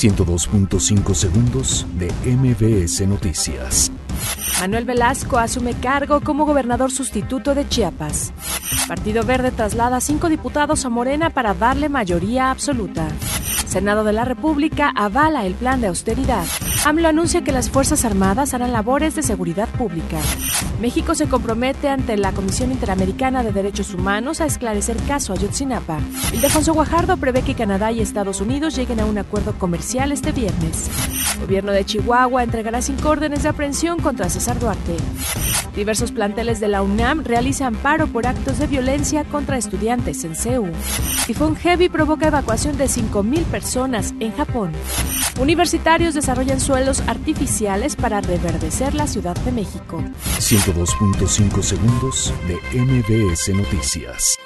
102.5 segundos de MBS Noticias. Manuel Velasco asume cargo como gobernador sustituto de Chiapas. Partido Verde traslada cinco diputados a Morena para darle mayoría absoluta. Senado de la República avala el plan de austeridad. AMLO anuncia que las Fuerzas Armadas harán labores de seguridad pública. México se compromete ante la Comisión Interamericana de Derechos Humanos a esclarecer caso Ayotzinapa. Ildefonso Guajardo prevé que Canadá y Estados Unidos lleguen a un acuerdo comercial este viernes. gobierno de Chihuahua entregará cinco órdenes de aprehensión contra César Duarte. Diversos planteles de la UNAM realizan paro por actos de violencia contra estudiantes en CEU. Tifón Heavy provoca evacuación de 5.000 personas en Japón. Universitarios desarrollan suelos artificiales para reverdecer la Ciudad de México. 102.5 segundos de MBS Noticias.